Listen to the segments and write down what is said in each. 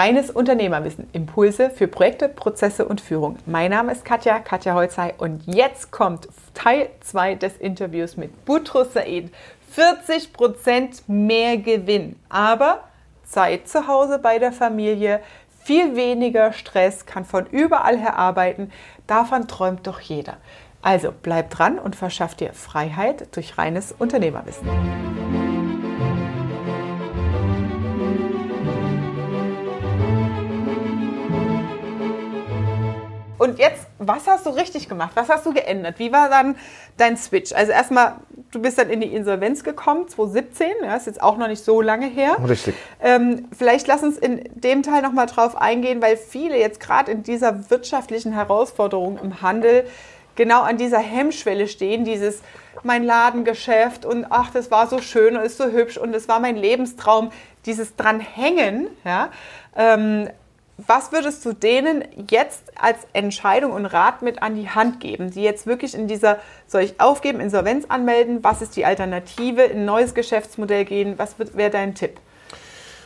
Reines Unternehmerwissen. Impulse für Projekte, Prozesse und Führung. Mein Name ist Katja, Katja Holzei und jetzt kommt Teil 2 des Interviews mit Butros Said. 40% mehr Gewinn, aber Zeit zu Hause bei der Familie, viel weniger Stress, kann von überall her arbeiten. Davon träumt doch jeder. Also bleib dran und verschaff dir Freiheit durch reines Unternehmerwissen. Und jetzt, was hast du richtig gemacht? Was hast du geändert? Wie war dann dein Switch? Also erstmal, du bist dann in die Insolvenz gekommen, 2017, ja, ist jetzt auch noch nicht so lange her. Richtig. Ähm, vielleicht lass uns in dem Teil nochmal drauf eingehen, weil viele jetzt gerade in dieser wirtschaftlichen Herausforderung im Handel genau an dieser Hemmschwelle stehen, dieses mein Ladengeschäft und ach, das war so schön und ist so hübsch und es war mein Lebenstraum, dieses dranhängen, ja, ähm, was würdest du denen jetzt als Entscheidung und Rat mit an die Hand geben, die jetzt wirklich in dieser, soll ich aufgeben, Insolvenz anmelden? Was ist die Alternative? In ein neues Geschäftsmodell gehen? Was wäre dein Tipp?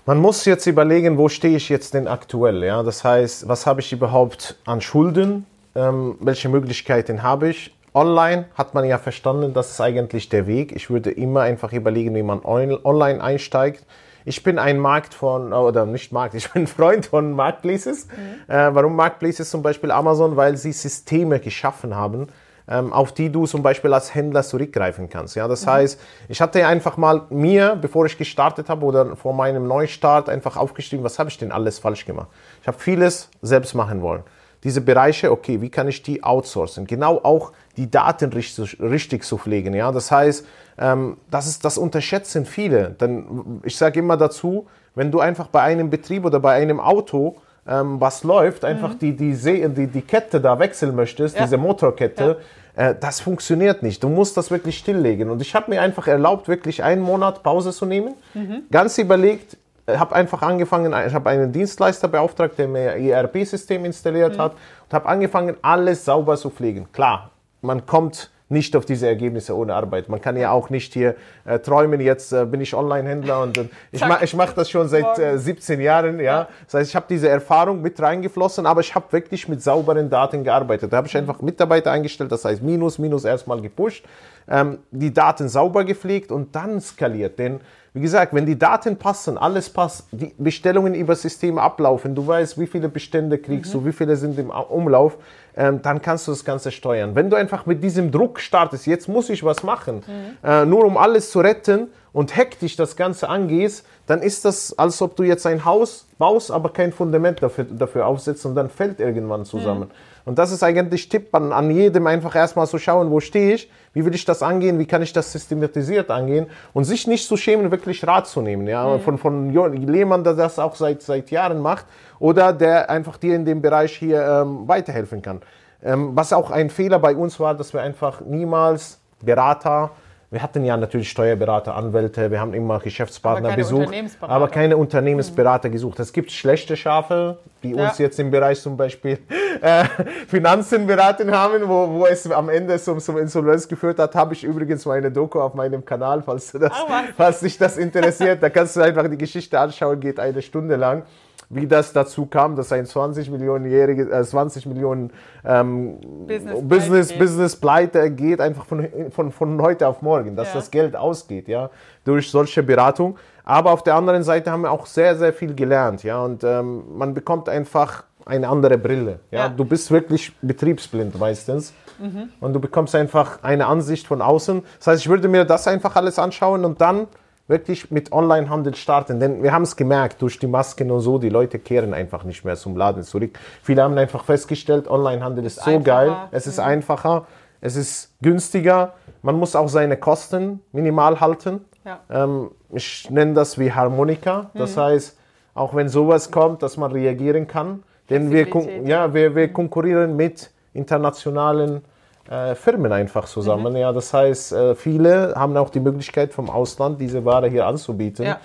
Man muss jetzt überlegen, wo stehe ich jetzt denn aktuell? Ja? Das heißt, was habe ich überhaupt an Schulden? Ähm, welche Möglichkeiten habe ich? Online hat man ja verstanden, das ist eigentlich der Weg. Ich würde immer einfach überlegen, wie man online einsteigt ich bin ein Markt von, oder nicht Markt, ich bin ein Freund von Marketplaces. Mhm. Äh, warum Marketplaces zum Beispiel Amazon? Weil sie Systeme geschaffen haben, ähm, auf die du zum Beispiel als Händler zurückgreifen kannst. Ja, das mhm. heißt, ich hatte einfach mal mir, bevor ich gestartet habe oder vor meinem Neustart einfach aufgeschrieben, was habe ich denn alles falsch gemacht. Ich habe vieles selbst machen wollen. Diese Bereiche, okay, wie kann ich die outsourcen? Genau auch die Daten richtig, richtig zu pflegen. Ja, das heißt, ähm, das, ist, das unterschätzen viele. Denn ich sage immer dazu, wenn du einfach bei einem Betrieb oder bei einem Auto ähm, was läuft, einfach mhm. die, die, die, die Kette da wechseln möchtest, ja. diese Motorkette, ja. äh, das funktioniert nicht. Du musst das wirklich stilllegen. Und ich habe mir einfach erlaubt, wirklich einen Monat Pause zu nehmen, mhm. ganz überlegt, habe einfach angefangen, ich habe einen Dienstleister beauftragt, der mir ERP-System installiert mhm. hat und habe angefangen, alles sauber zu pflegen. Klar, man kommt nicht auf diese Ergebnisse ohne Arbeit. Man kann ja auch nicht hier äh, träumen, jetzt äh, bin ich Online-Händler und äh, ich, ma ich mache das schon seit 17 äh, Jahren. Ja? ja. Das heißt, ich habe diese Erfahrung mit reingeflossen, aber ich habe wirklich mit sauberen Daten gearbeitet. Da habe ich einfach Mitarbeiter eingestellt, das heißt Minus, Minus erstmal gepusht, ähm, die Daten sauber gepflegt und dann skaliert. Denn wie gesagt, wenn die Daten passen, alles passt, die Bestellungen über Systeme ablaufen, du weißt, wie viele Bestände kriegst mhm. du, wie viele sind im Umlauf, ähm, dann kannst du das Ganze steuern. Wenn du einfach mit diesem Druck startest, jetzt muss ich was machen, mhm. äh, nur um alles zu retten und hektisch das Ganze angehst, dann ist das, als ob du jetzt ein Haus baust, aber kein Fundament dafür, dafür aufsetzt und dann fällt irgendwann zusammen. Mhm. Und das ist eigentlich Tipp an, an jedem, einfach erstmal zu schauen, wo stehe ich, wie will ich das angehen, wie kann ich das systematisiert angehen und sich nicht zu schämen, wirklich Rat zu nehmen. Ja? Mhm. Von, von Lehmann, der das auch seit, seit Jahren macht oder der einfach dir in dem Bereich hier ähm, weiterhelfen kann. Ähm, was auch ein Fehler bei uns war, dass wir einfach niemals Berater, wir hatten ja natürlich Steuerberater, Anwälte, wir haben immer Geschäftspartner aber besucht, aber keine Unternehmensberater mhm. gesucht. Es gibt schlechte Schafe, die ja. uns jetzt im Bereich zum Beispiel äh, Finanzen beraten haben, wo, wo es am Ende zum, zum Insolvenz geführt hat. Habe ich übrigens meine Doku auf meinem Kanal, falls, das, oh falls dich das interessiert. Da kannst du einfach die Geschichte anschauen, geht eine Stunde lang wie das dazu kam, dass ein 20 Millionenjährige, äh, 20 Millionen ähm, Business, Business, Pleite Business Pleite geht einfach von, von, von heute auf morgen, dass ja. das Geld ausgeht, ja, durch solche Beratung. Aber auf der anderen Seite haben wir auch sehr, sehr viel gelernt, ja, und ähm, man bekommt einfach eine andere Brille, ja. ja. Du bist wirklich betriebsblind meistens. Mhm. Und du bekommst einfach eine Ansicht von außen. Das heißt, ich würde mir das einfach alles anschauen und dann wirklich mit Onlinehandel starten. Denn wir haben es gemerkt, durch die Masken und so, die Leute kehren einfach nicht mehr zum Laden zurück. Viele haben einfach festgestellt, Onlinehandel ist, ist so einfacher. geil, es ist mhm. einfacher, es ist günstiger, man muss auch seine Kosten minimal halten. Ja. Ähm, ich nenne das wie Harmonika. Das mhm. heißt, auch wenn sowas kommt, dass man reagieren kann. Denn wir, ja, wir, wir konkurrieren mit internationalen äh, Firmen einfach zusammen. Mhm. Ja, das heißt, äh, viele haben auch die Möglichkeit vom Ausland diese Ware hier anzubieten. Ja.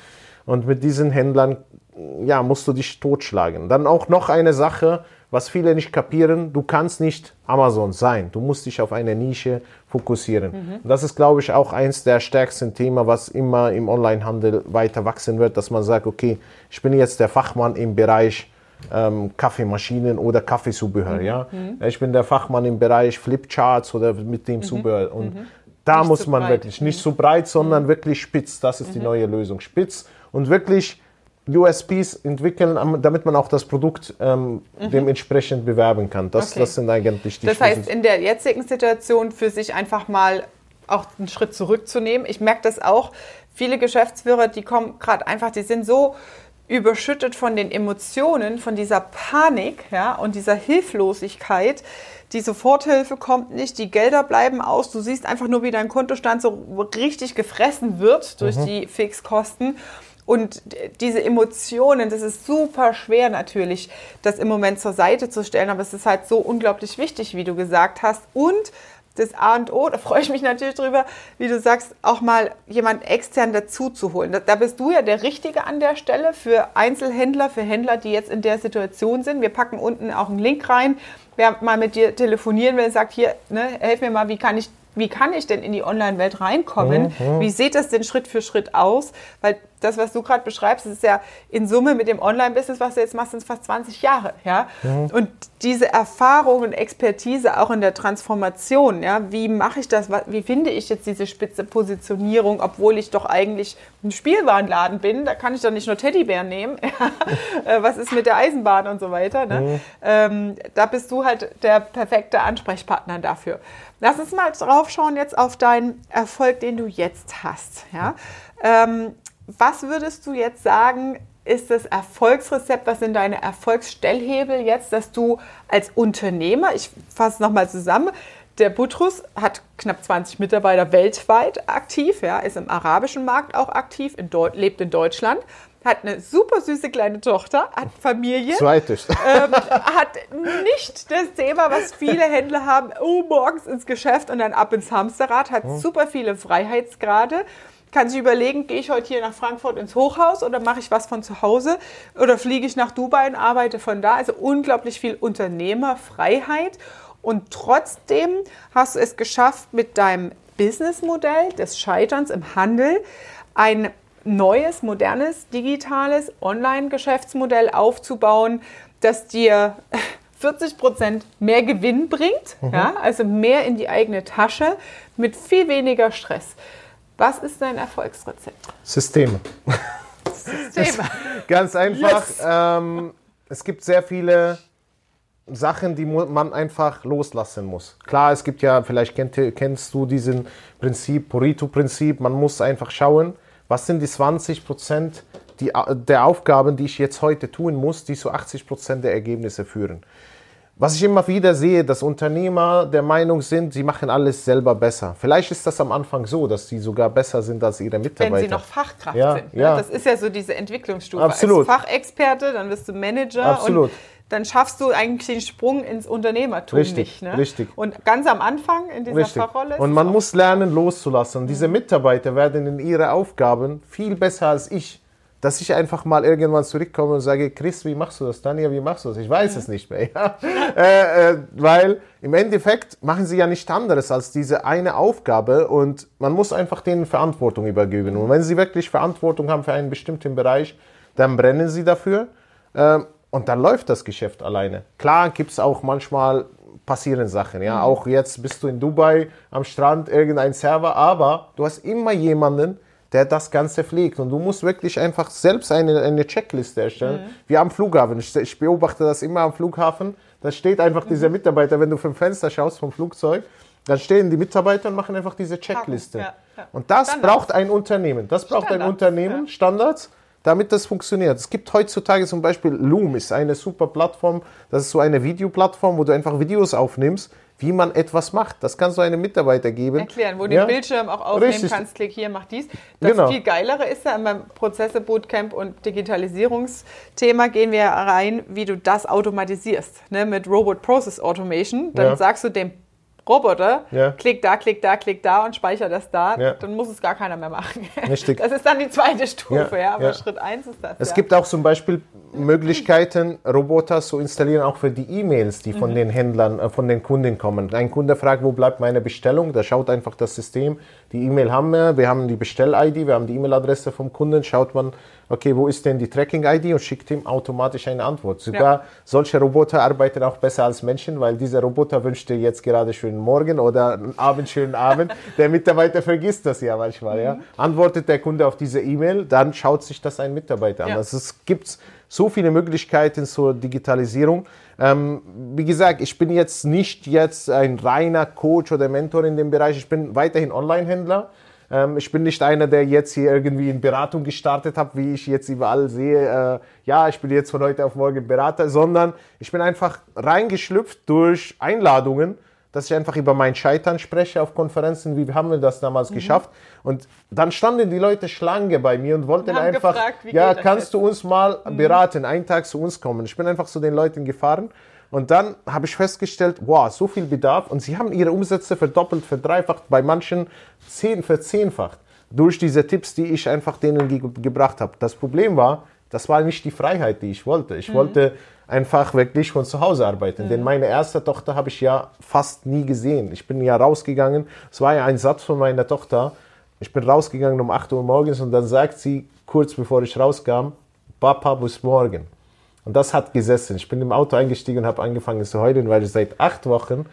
Und mit diesen Händlern ja, musst du dich totschlagen. Dann auch noch eine Sache, was viele nicht kapieren, du kannst nicht Amazon sein. Du musst dich auf eine Nische fokussieren. Mhm. Das ist, glaube ich, auch eins der stärksten Themen, was immer im Onlinehandel weiter wachsen wird, dass man sagt, okay, ich bin jetzt der Fachmann im Bereich ähm, Kaffeemaschinen oder Kaffeezubehör. Mhm. Ja? Mhm. Ich bin der Fachmann im Bereich Flipcharts oder mit dem mhm. Zubehör. Und mhm. da nicht muss man breit. wirklich nicht so breit, sondern mhm. wirklich spitz. Das ist die neue Lösung. Spitz und wirklich USPs entwickeln, damit man auch das Produkt ähm, mhm. dementsprechend bewerben kann. Das, okay. das sind eigentlich die Das heißt, in der jetzigen Situation für sich einfach mal auch einen Schritt zurückzunehmen. Ich merke das auch. Viele Geschäftsführer, die kommen gerade einfach, die sind so überschüttet von den Emotionen, von dieser Panik ja, und dieser Hilflosigkeit. Die Soforthilfe kommt nicht, die Gelder bleiben aus. Du siehst einfach nur, wie dein Kontostand so richtig gefressen wird durch mhm. die Fixkosten. Und diese Emotionen, das ist super schwer natürlich, das im Moment zur Seite zu stellen, aber es ist halt so unglaublich wichtig, wie du gesagt hast. Und das A und O, da freue ich mich natürlich drüber, wie du sagst, auch mal jemand extern dazu zu holen. Da, da, bist du ja der Richtige an der Stelle für Einzelhändler, für Händler, die jetzt in der Situation sind. Wir packen unten auch einen Link rein. Wer mal mit dir telefonieren will, sagt hier, ne, helf mir mal, wie kann ich wie kann ich denn in die Online-Welt reinkommen? Mhm. Wie sieht das denn Schritt für Schritt aus? Weil das, was du gerade beschreibst, ist ja in Summe mit dem Online-Business, was du jetzt machst, sind es fast 20 Jahre. Ja? Mhm. Und diese Erfahrung und Expertise auch in der Transformation, ja, wie mache ich das? Wie finde ich jetzt diese spitze Positionierung, obwohl ich doch eigentlich ein Spielwarenladen bin? Da kann ich doch nicht nur Teddybären nehmen. Äh, was ist mit der Eisenbahn und so weiter? Ne? Mhm. Ähm, da bist du halt der perfekte Ansprechpartner dafür. Lass uns mal drauf schauen jetzt auf deinen Erfolg, den du jetzt hast. Ja? Ähm, was würdest du jetzt sagen, ist das Erfolgsrezept, was sind deine Erfolgsstellhebel jetzt, dass du als Unternehmer, ich fasse es nochmal zusammen, der Butrus hat knapp 20 Mitarbeiter weltweit aktiv, ja, ist im arabischen Markt auch aktiv, in lebt in Deutschland, hat eine super süße kleine Tochter, hat Familie. Zweites. Ähm, hat nicht das Thema, was viele Händler haben, oh, morgens ins Geschäft und dann ab ins Hamsterrad, hat hm. super viele Freiheitsgrade kann sich überlegen, gehe ich heute hier nach Frankfurt ins Hochhaus oder mache ich was von zu Hause oder fliege ich nach Dubai und arbeite von da. Also unglaublich viel Unternehmerfreiheit. Und trotzdem hast du es geschafft, mit deinem Businessmodell des Scheiterns im Handel ein neues, modernes, digitales Online-Geschäftsmodell aufzubauen, das dir 40 Prozent mehr Gewinn bringt, mhm. ja, also mehr in die eigene Tasche mit viel weniger Stress. Was ist dein Erfolgsrezept? Systeme. Systeme. Ganz einfach. Yes. Ähm, es gibt sehr viele Sachen, die man einfach loslassen muss. Klar, es gibt ja, vielleicht kennt, kennst du diesen Prinzip, Pareto-Prinzip, man muss einfach schauen, was sind die 20 Prozent der Aufgaben, die ich jetzt heute tun muss, die zu 80 Prozent der Ergebnisse führen. Was ich immer wieder sehe, dass Unternehmer der Meinung sind, sie machen alles selber besser. Vielleicht ist das am Anfang so, dass sie sogar besser sind als ihre Mitarbeiter. Wenn sie noch Fachkraft ja, sind. Ne? Ja. Das ist ja so diese Entwicklungsstufe. Absolut. Als Fachexperte, dann wirst du Manager. Absolut. Und dann schaffst du eigentlich den Sprung ins Unternehmertum richtig, nicht. Ne? Richtig. Und ganz am Anfang in dieser richtig. Fachrolle. Und man muss lernen, loszulassen. Mhm. Diese Mitarbeiter werden in ihre Aufgaben viel besser als ich dass ich einfach mal irgendwann zurückkomme und sage, Chris, wie machst du das? Tanja, wie machst du das? Ich weiß mhm. es nicht mehr. Ja? äh, äh, weil im Endeffekt machen sie ja nichts anderes als diese eine Aufgabe und man muss einfach denen Verantwortung übergeben. Und wenn sie wirklich Verantwortung haben für einen bestimmten Bereich, dann brennen sie dafür äh, und dann läuft das Geschäft alleine. Klar gibt es auch manchmal passieren Sachen. Ja? Mhm. Auch jetzt bist du in Dubai am Strand, irgendein Server, aber du hast immer jemanden, der das Ganze pflegt. Und du musst wirklich einfach selbst eine, eine Checkliste erstellen, mhm. wie am Flughafen. Ich, ich, beobachte das immer am Flughafen. Da steht einfach mhm. dieser Mitarbeiter, wenn du vom Fenster schaust vom Flugzeug, dann stehen die Mitarbeiter und machen einfach diese Checkliste. Ja, ja. Und das Standards. braucht ein Unternehmen. Das braucht Standards, ein Unternehmen, ja. Standards, damit das funktioniert. Es gibt heutzutage zum Beispiel Loom, ist eine super Plattform. Das ist so eine Videoplattform, wo du einfach Videos aufnimmst wie man etwas macht. Das kannst du einem Mitarbeiter geben. Erklären, wo du ja? den Bildschirm auch aufnehmen Richtig. kannst, klick hier, mach dies. Das genau. viel Geilere ist ja beim Prozesse Bootcamp und Digitalisierungsthema gehen wir rein, wie du das automatisierst. Ne? Mit Robot Process Automation. Dann ja. sagst du dem Roboter, Ja. klick da, klick da, klick da und speicher das da, Ja. dann muss es gar keiner mehr machen. Richtig. Das ist dann die zweite Stufe, Ja, ja, aber. Schritt eins ist das. Es gibt auch zum Beispiel Möglichkeiten, Roboter zu installieren, auch für die E-Mails, die Mhm. von den Händlern, äh, von den Kunden kommen. Ein Kunde fragt, wo bleibt meine Bestellung? Da schaut einfach das System. Die E-Mail haben wir, wir haben die Bestell-ID, wir haben die E-Mail-Adresse vom Kunden. Schaut man, okay, wo ist denn die Tracking-ID und schickt ihm automatisch eine Antwort. Sogar solche Roboter arbeiten auch besser als Menschen, weil dieser Roboter wünscht dir jetzt gerade schönen Morgen oder einen Abend, schönen Abend. Der Mitarbeiter vergisst das ja manchmal. Ja. Antwortet der Kunde auf diese E-Mail, dann schaut sich das ein Mitarbeiter an. Ja. Also es gibt so viele Möglichkeiten zur Digitalisierung. Ähm, wie gesagt, ich bin jetzt nicht jetzt ein reiner Coach oder Mentor in dem Bereich. Ich bin weiterhin Online-Händler. Ähm, ich bin nicht einer, der jetzt hier irgendwie in Beratung gestartet hat, wie ich jetzt überall sehe. Äh, ja, ich bin jetzt von heute auf morgen Berater, sondern ich bin einfach reingeschlüpft durch Einladungen, dass ich einfach über mein Scheitern spreche auf Konferenzen. Wie haben wir das damals geschafft? Und dann standen die Leute Schlange bei mir und wollten haben einfach, gefragt, ja, kannst du uns mal beraten, einen Tag zu uns kommen. Ich bin einfach zu den Leuten gefahren und dann habe ich festgestellt, wow, so viel Bedarf und sie haben ihre Umsätze verdoppelt, verdreifacht, bei manchen zehn, verzehnfacht durch diese Tipps, die ich einfach denen ge gebracht habe. Das Problem war, das war nicht die Freiheit, die ich wollte. Ich wollte einfach wirklich von zu Hause arbeiten, denn meine erste Tochter habe ich ja fast nie gesehen. Ich bin ja rausgegangen, es war ja ein Satz von meiner Tochter, ich bin rausgegangen um 8 Uhr morgens und dann sagt sie, kurz bevor ich rauskam, Papa, bis morgen. Und das hat gesessen. Ich bin im Auto eingestiegen und habe angefangen zu heulen, weil ich seit acht Wochen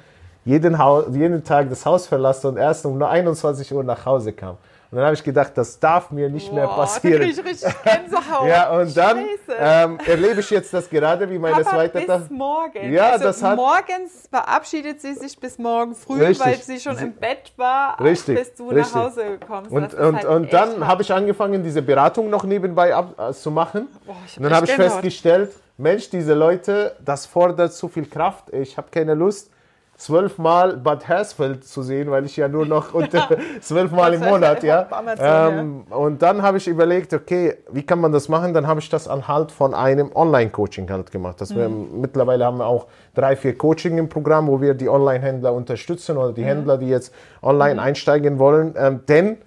jeden, jeden Tag das Haus verlasse und erst um 21 Uhr nach Hause kam. Und dann habe ich gedacht, das darf mir nicht mehr Boah, passieren. Da ich richtig Gänsehaut. Ja, und dann ähm, erlebe ich jetzt das gerade, wie meine Papa, zweite bis Tochter. morgen. Ja, also das hat- morgens verabschiedet sie sich bis morgen früh, Richtig. weil sie schon im Bett war, Richtig, bis du richtig. nach Hause kommst. Und, und, halt und dann habe ich angefangen, diese Beratung noch nebenbei ab, äh, zu machen. Boah, und dann habe ich festgestellt, Mensch, diese Leute, das fordert zu viel Kraft. Ich habe keine Lust, zwölfmal Bad Hersfeld zu sehen, weil ich ja nur noch unter zwölfmal im Monat, ja. Ähm, Und dann habe ich überlegt, okay, wie kann man das machen? Dann habe ich das anhalt von einem Online-Coaching halt gemacht. Das wir, mittlerweile haben wir auch drei, vier Coaching im Programm, wo wir die Online-Händler unterstützen oder die Händler, die jetzt online einsteigen wollen. Ähm, denn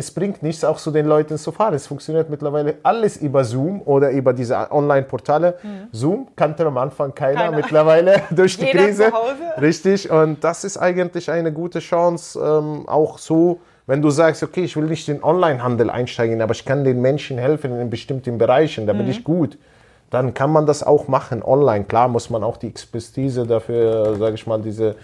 es bringt nichts, auch zu den Leuten zu fahren. Es funktioniert mittlerweile alles über Zoom oder über diese Online-Portale. Zoom kannte am Anfang keiner, Keiner. mittlerweile durch die Jeder Krise. zu Hause. Richtig, und das ist eigentlich eine gute Chance, ähm, auch so, wenn du sagst, okay, ich will nicht in Online-Handel einsteigen, aber ich kann den Menschen helfen in bestimmten Bereichen, da bin ich gut. Dann kann man das auch machen online. Klar muss man auch die Expertise dafür, sage ich mal, diese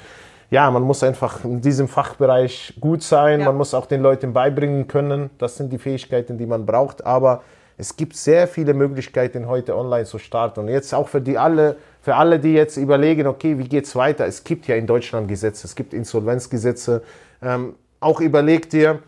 ja, man muss einfach in diesem Fachbereich gut sein, Ja. man muss auch den Leuten beibringen können. Das sind die Fähigkeiten, die man braucht. Aber es gibt sehr viele Möglichkeiten, heute online zu starten. Und jetzt auch für die alle, für alle, die jetzt überlegen, okay, wie geht's weiter? Es gibt ja in Deutschland Gesetze, es gibt Insolvenzgesetze. Ähm, auch überleg dir,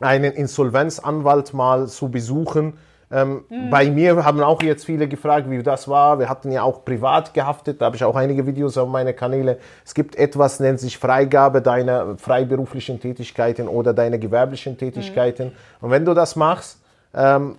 einen Insolvenzanwalt mal zu besuchen. Ähm, Bei mir haben auch jetzt viele gefragt, wie das war. Wir hatten ja auch privat gehaftet, da habe ich auch einige Videos auf meine Kanäle. Es gibt etwas, nennt sich Freigabe deiner freiberuflichen Tätigkeiten oder deiner gewerblichen Tätigkeiten. Und wenn du das machst, ähm,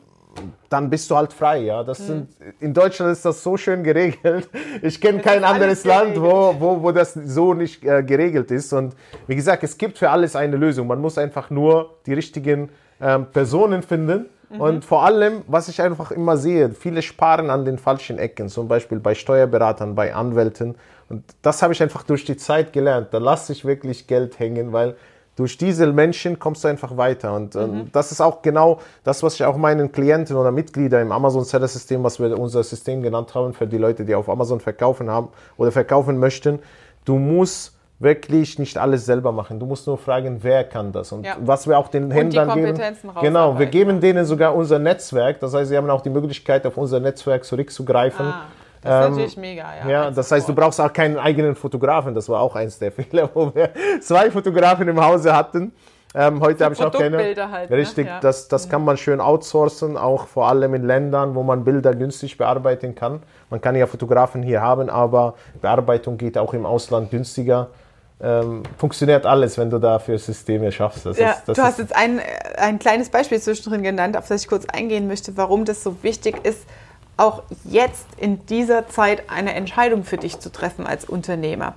dann bist du halt frei. Ja? Das sind, in Deutschland ist das so schön geregelt. Ich kenne kein anderes Land, wo, wo, wo das so nicht äh, geregelt ist. Und wie gesagt, es gibt für alles eine Lösung. Man muss einfach nur die richtigen ähm, Personen finden. Und vor allem, was ich einfach immer sehe, viele sparen an den falschen Ecken, zum Beispiel bei Steuerberatern, bei Anwälten. Und das habe ich einfach durch die Zeit gelernt. Da lasse ich wirklich Geld hängen, weil durch diese Menschen kommst du einfach weiter. Und ähm, das ist auch genau das, was ich auch meinen Klienten oder Mitgliedern im Amazon Seller System, was wir unser System genannt haben, für die Leute, die auf Amazon verkaufen haben oder verkaufen möchten. Du musst wirklich nicht alles selber machen. Du musst nur fragen, wer kann das. Und Ja. was wir auch den Händlern geben. Genau, wir geben denen sogar unser Netzwerk. Das heißt, sie haben auch die Möglichkeit, auf unser Netzwerk zurückzugreifen. Ah, das ist Ähm, natürlich mega, ja. Ja, das heißt, du brauchst auch keinen eigenen Fotografen. Das war auch eins der Fehler, wo wir zwei Fotografen im Hause hatten. Ähm, heute habe ich auch keine. Halt, ne? Richtig, Ja. das, das kann man schön outsourcen, auch vor allem in Ländern, wo man Bilder günstig bearbeiten kann. Man kann ja Fotografen hier haben, aber Bearbeitung geht auch im Ausland günstiger. Ähm, funktioniert alles, wenn du dafür Systeme schaffst. Das Ja, ist, du hast jetzt ein, ein kleines Beispiel zwischendrin genannt, auf das ich kurz eingehen möchte, warum das so wichtig ist, auch jetzt in dieser Zeit eine Entscheidung für dich zu treffen als Unternehmer.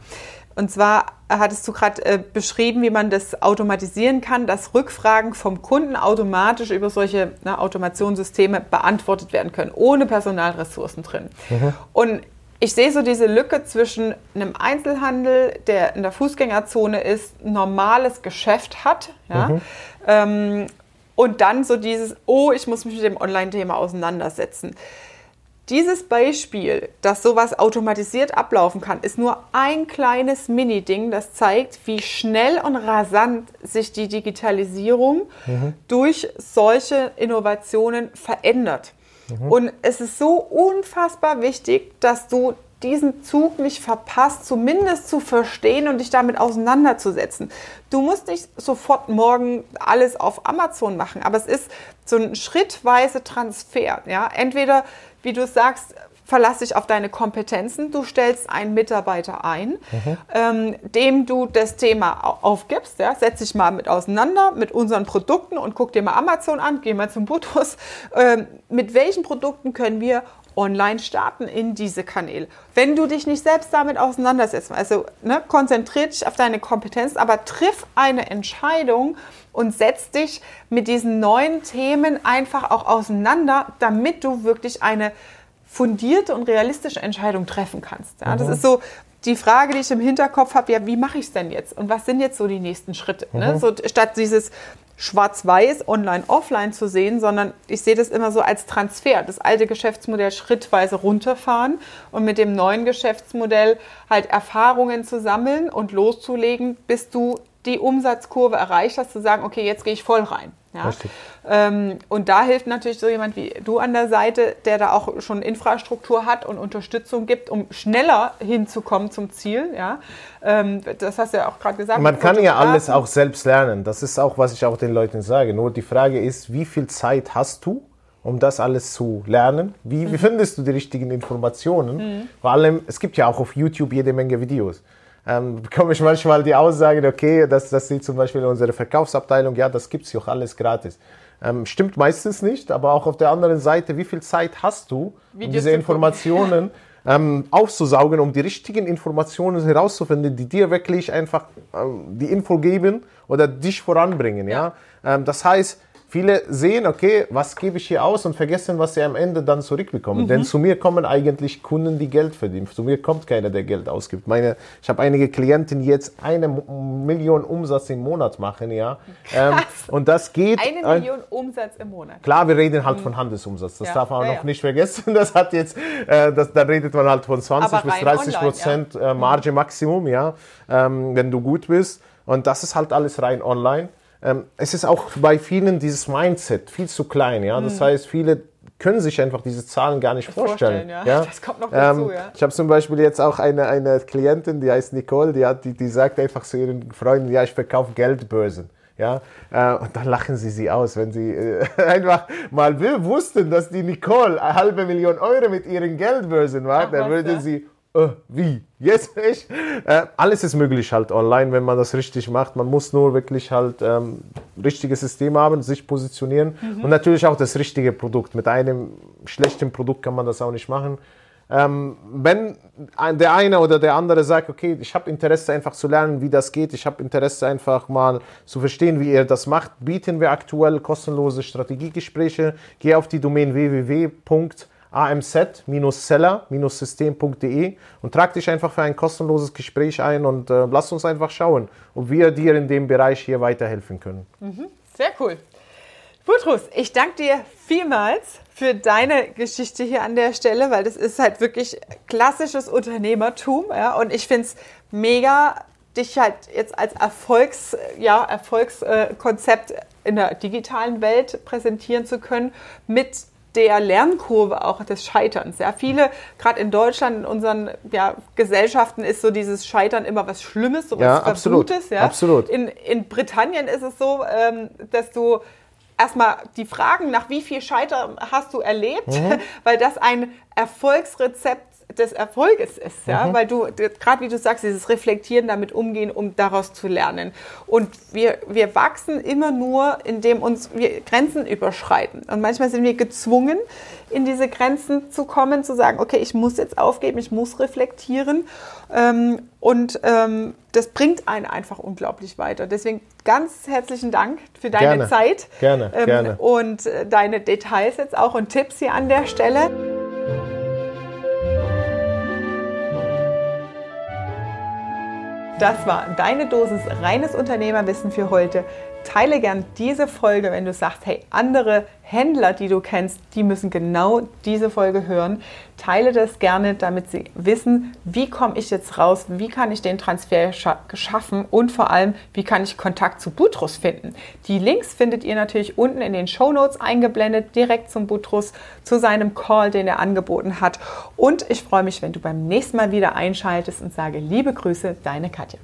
Und zwar hattest du gerade äh, beschrieben, wie man das automatisieren kann, dass Rückfragen vom Kunden automatisch über solche ne, Automationssysteme beantwortet werden können, ohne Personalressourcen drin. Mhm. Und ich sehe so diese Lücke zwischen einem Einzelhandel, der in der Fußgängerzone ist, normales Geschäft hat, ja, mhm. ähm, und dann so dieses, oh, ich muss mich mit dem Online-Thema auseinandersetzen. Dieses Beispiel, dass sowas automatisiert ablaufen kann, ist nur ein kleines Mini-Ding, das zeigt, wie schnell und rasant sich die Digitalisierung mhm. durch solche Innovationen verändert. Mhm. Und es ist so unfassbar wichtig, dass du diesen Zug nicht verpasst, zumindest zu verstehen und dich damit auseinanderzusetzen. Du musst nicht sofort morgen alles auf Amazon machen, aber es ist so ein schrittweise Transfer. Ja? Entweder wie du sagst, verlass dich auf deine Kompetenzen. Du stellst einen Mitarbeiter ein, mhm. ähm, dem du das Thema aufgibst. Ja? Setz dich mal mit auseinander mit unseren Produkten und guck dir mal Amazon an, geh mal zum Butus. Ähm, mit welchen Produkten können wir online starten in diese Kanäle. Wenn du dich nicht selbst damit auseinandersetzt, also ne, konzentrier dich auf deine Kompetenz, aber triff eine Entscheidung und setz dich mit diesen neuen Themen einfach auch auseinander, damit du wirklich eine fundierte und realistische Entscheidung treffen kannst. Ja, das mhm. ist so die Frage, die ich im Hinterkopf habe, ja, wie mache ich es denn jetzt? Und was sind jetzt so die nächsten Schritte? Ne? Mhm. Ne? So, statt dieses schwarz-weiß, online, offline zu sehen, sondern ich sehe das immer so als Transfer. Das alte Geschäftsmodell schrittweise runterfahren und mit dem neuen Geschäftsmodell halt Erfahrungen zu sammeln und loszulegen, bis du die Umsatzkurve erreicht hast, zu sagen, okay, jetzt gehe ich voll rein. Ja? Ähm, und da hilft natürlich so jemand wie du an der Seite, der da auch schon Infrastruktur hat und Unterstützung gibt, um schneller hinzukommen zum Ziel. Ja? Ähm, das hast du ja auch gerade gesagt. Man kann ja alles auch selbst lernen. Das ist auch, was ich auch den Leuten sage. Nur die Frage ist, wie viel Zeit hast du? um das alles zu lernen. Wie, mhm. wie findest du die richtigen Informationen? Mhm. Vor allem, es gibt ja auch auf YouTube jede Menge Videos ähm, bekomme ich manchmal die Aussage, okay, das, das sieht zum Beispiel in unserer Verkaufsabteilung, ja, das gibt's auch alles gratis. Ähm, stimmt meistens nicht, aber auch auf der anderen Seite, wie viel Zeit hast du, um diese Informationen ähm, aufzusaugen, um die richtigen Informationen herauszufinden, die dir wirklich einfach ähm, die Info geben oder dich voranbringen, ja? ja? Ähm, das heißt, Viele sehen, okay, was gebe ich hier aus und vergessen, was sie am Ende dann zurückbekommen. Mhm. Denn zu mir kommen eigentlich Kunden, die Geld verdienen. Zu mir kommt keiner, der Geld ausgibt. Meine, ich habe einige Klienten, die jetzt eine Million Umsatz im Monat machen, ja. Ähm, und das geht. Eine Million Umsatz im Monat. Klar, wir reden halt mhm. von Handelsumsatz. Das ja. darf man ja, noch ja. nicht vergessen. Das hat jetzt, äh, das, da redet man halt von 20 bis 30 online, Prozent äh, Marge Maximum, ja, ähm, wenn du gut bist. Und das ist halt alles rein online es ist auch bei vielen dieses Mindset viel zu klein. Ja? Das mhm. heißt, viele können sich einfach diese Zahlen gar nicht vorstellen. vorstellen ja. ja. Das kommt noch dazu, ähm, ja. Ich habe zum Beispiel jetzt auch eine, eine Klientin, die heißt Nicole, die, hat, die, die sagt einfach zu ihren Freunden, ja, ich verkaufe Geldbörsen. Ja, äh, und dann lachen sie sie aus, wenn sie äh, einfach mal wussten, dass die Nicole eine halbe Million Euro mit ihren Geldbörsen macht, dann würde ja. sie äh, wie? Jetzt nicht? Äh, alles ist möglich halt online, wenn man das richtig macht. Man muss nur wirklich halt ähm, richtiges System haben, sich positionieren mhm. und natürlich auch das richtige Produkt. Mit einem schlechten Produkt kann man das auch nicht machen. Ähm, wenn der eine oder der andere sagt, okay, ich habe Interesse einfach zu lernen, wie das geht, ich habe Interesse einfach mal zu verstehen, wie ihr das macht, bieten wir aktuell kostenlose Strategiegespräche. Geh auf die Domain www amz-seller-system.de und trag dich einfach für ein kostenloses Gespräch ein und äh, lass uns einfach schauen, ob wir dir in dem Bereich hier weiterhelfen können. Mhm, sehr cool. Butrus, ich danke dir vielmals für deine Geschichte hier an der Stelle, weil das ist halt wirklich klassisches Unternehmertum. Ja? Und ich finde es mega, dich halt jetzt als Erfolgs, ja, Erfolgskonzept in der digitalen Welt präsentieren zu können mit der Lernkurve auch des Scheiterns. Ja, viele, gerade in Deutschland, in unseren ja, Gesellschaften, ist so dieses Scheitern immer was Schlimmes, so was ja, absolut. Ja? absolut. In, in Britannien ist es so, ähm, dass du erstmal die Fragen nach wie viel Scheitern hast du erlebt, mhm. weil das ein Erfolgsrezept des Erfolges ist, ja, mhm. weil du, gerade wie du sagst, dieses Reflektieren, damit umgehen, um daraus zu lernen. Und wir, wir wachsen immer nur, indem uns wir Grenzen überschreiten. Und manchmal sind wir gezwungen, in diese Grenzen zu kommen, zu sagen, okay, ich muss jetzt aufgeben, ich muss reflektieren. Ähm, und ähm, das bringt einen einfach unglaublich weiter. Deswegen ganz herzlichen Dank für deine gerne, Zeit. Gerne, ähm, gerne. Und äh, deine Details jetzt auch und Tipps hier an der Stelle. Das war deine Dosis reines Unternehmerwissen für heute. Teile gern diese Folge, wenn du sagst, hey, andere Händler, die du kennst, die müssen genau diese Folge hören. Teile das gerne, damit sie wissen, wie komme ich jetzt raus, wie kann ich den Transfer schaffen und vor allem, wie kann ich Kontakt zu Butrus finden. Die Links findet ihr natürlich unten in den Show Notes eingeblendet, direkt zum Butrus, zu seinem Call, den er angeboten hat. Und ich freue mich, wenn du beim nächsten Mal wieder einschaltest und sage liebe Grüße, deine Katja.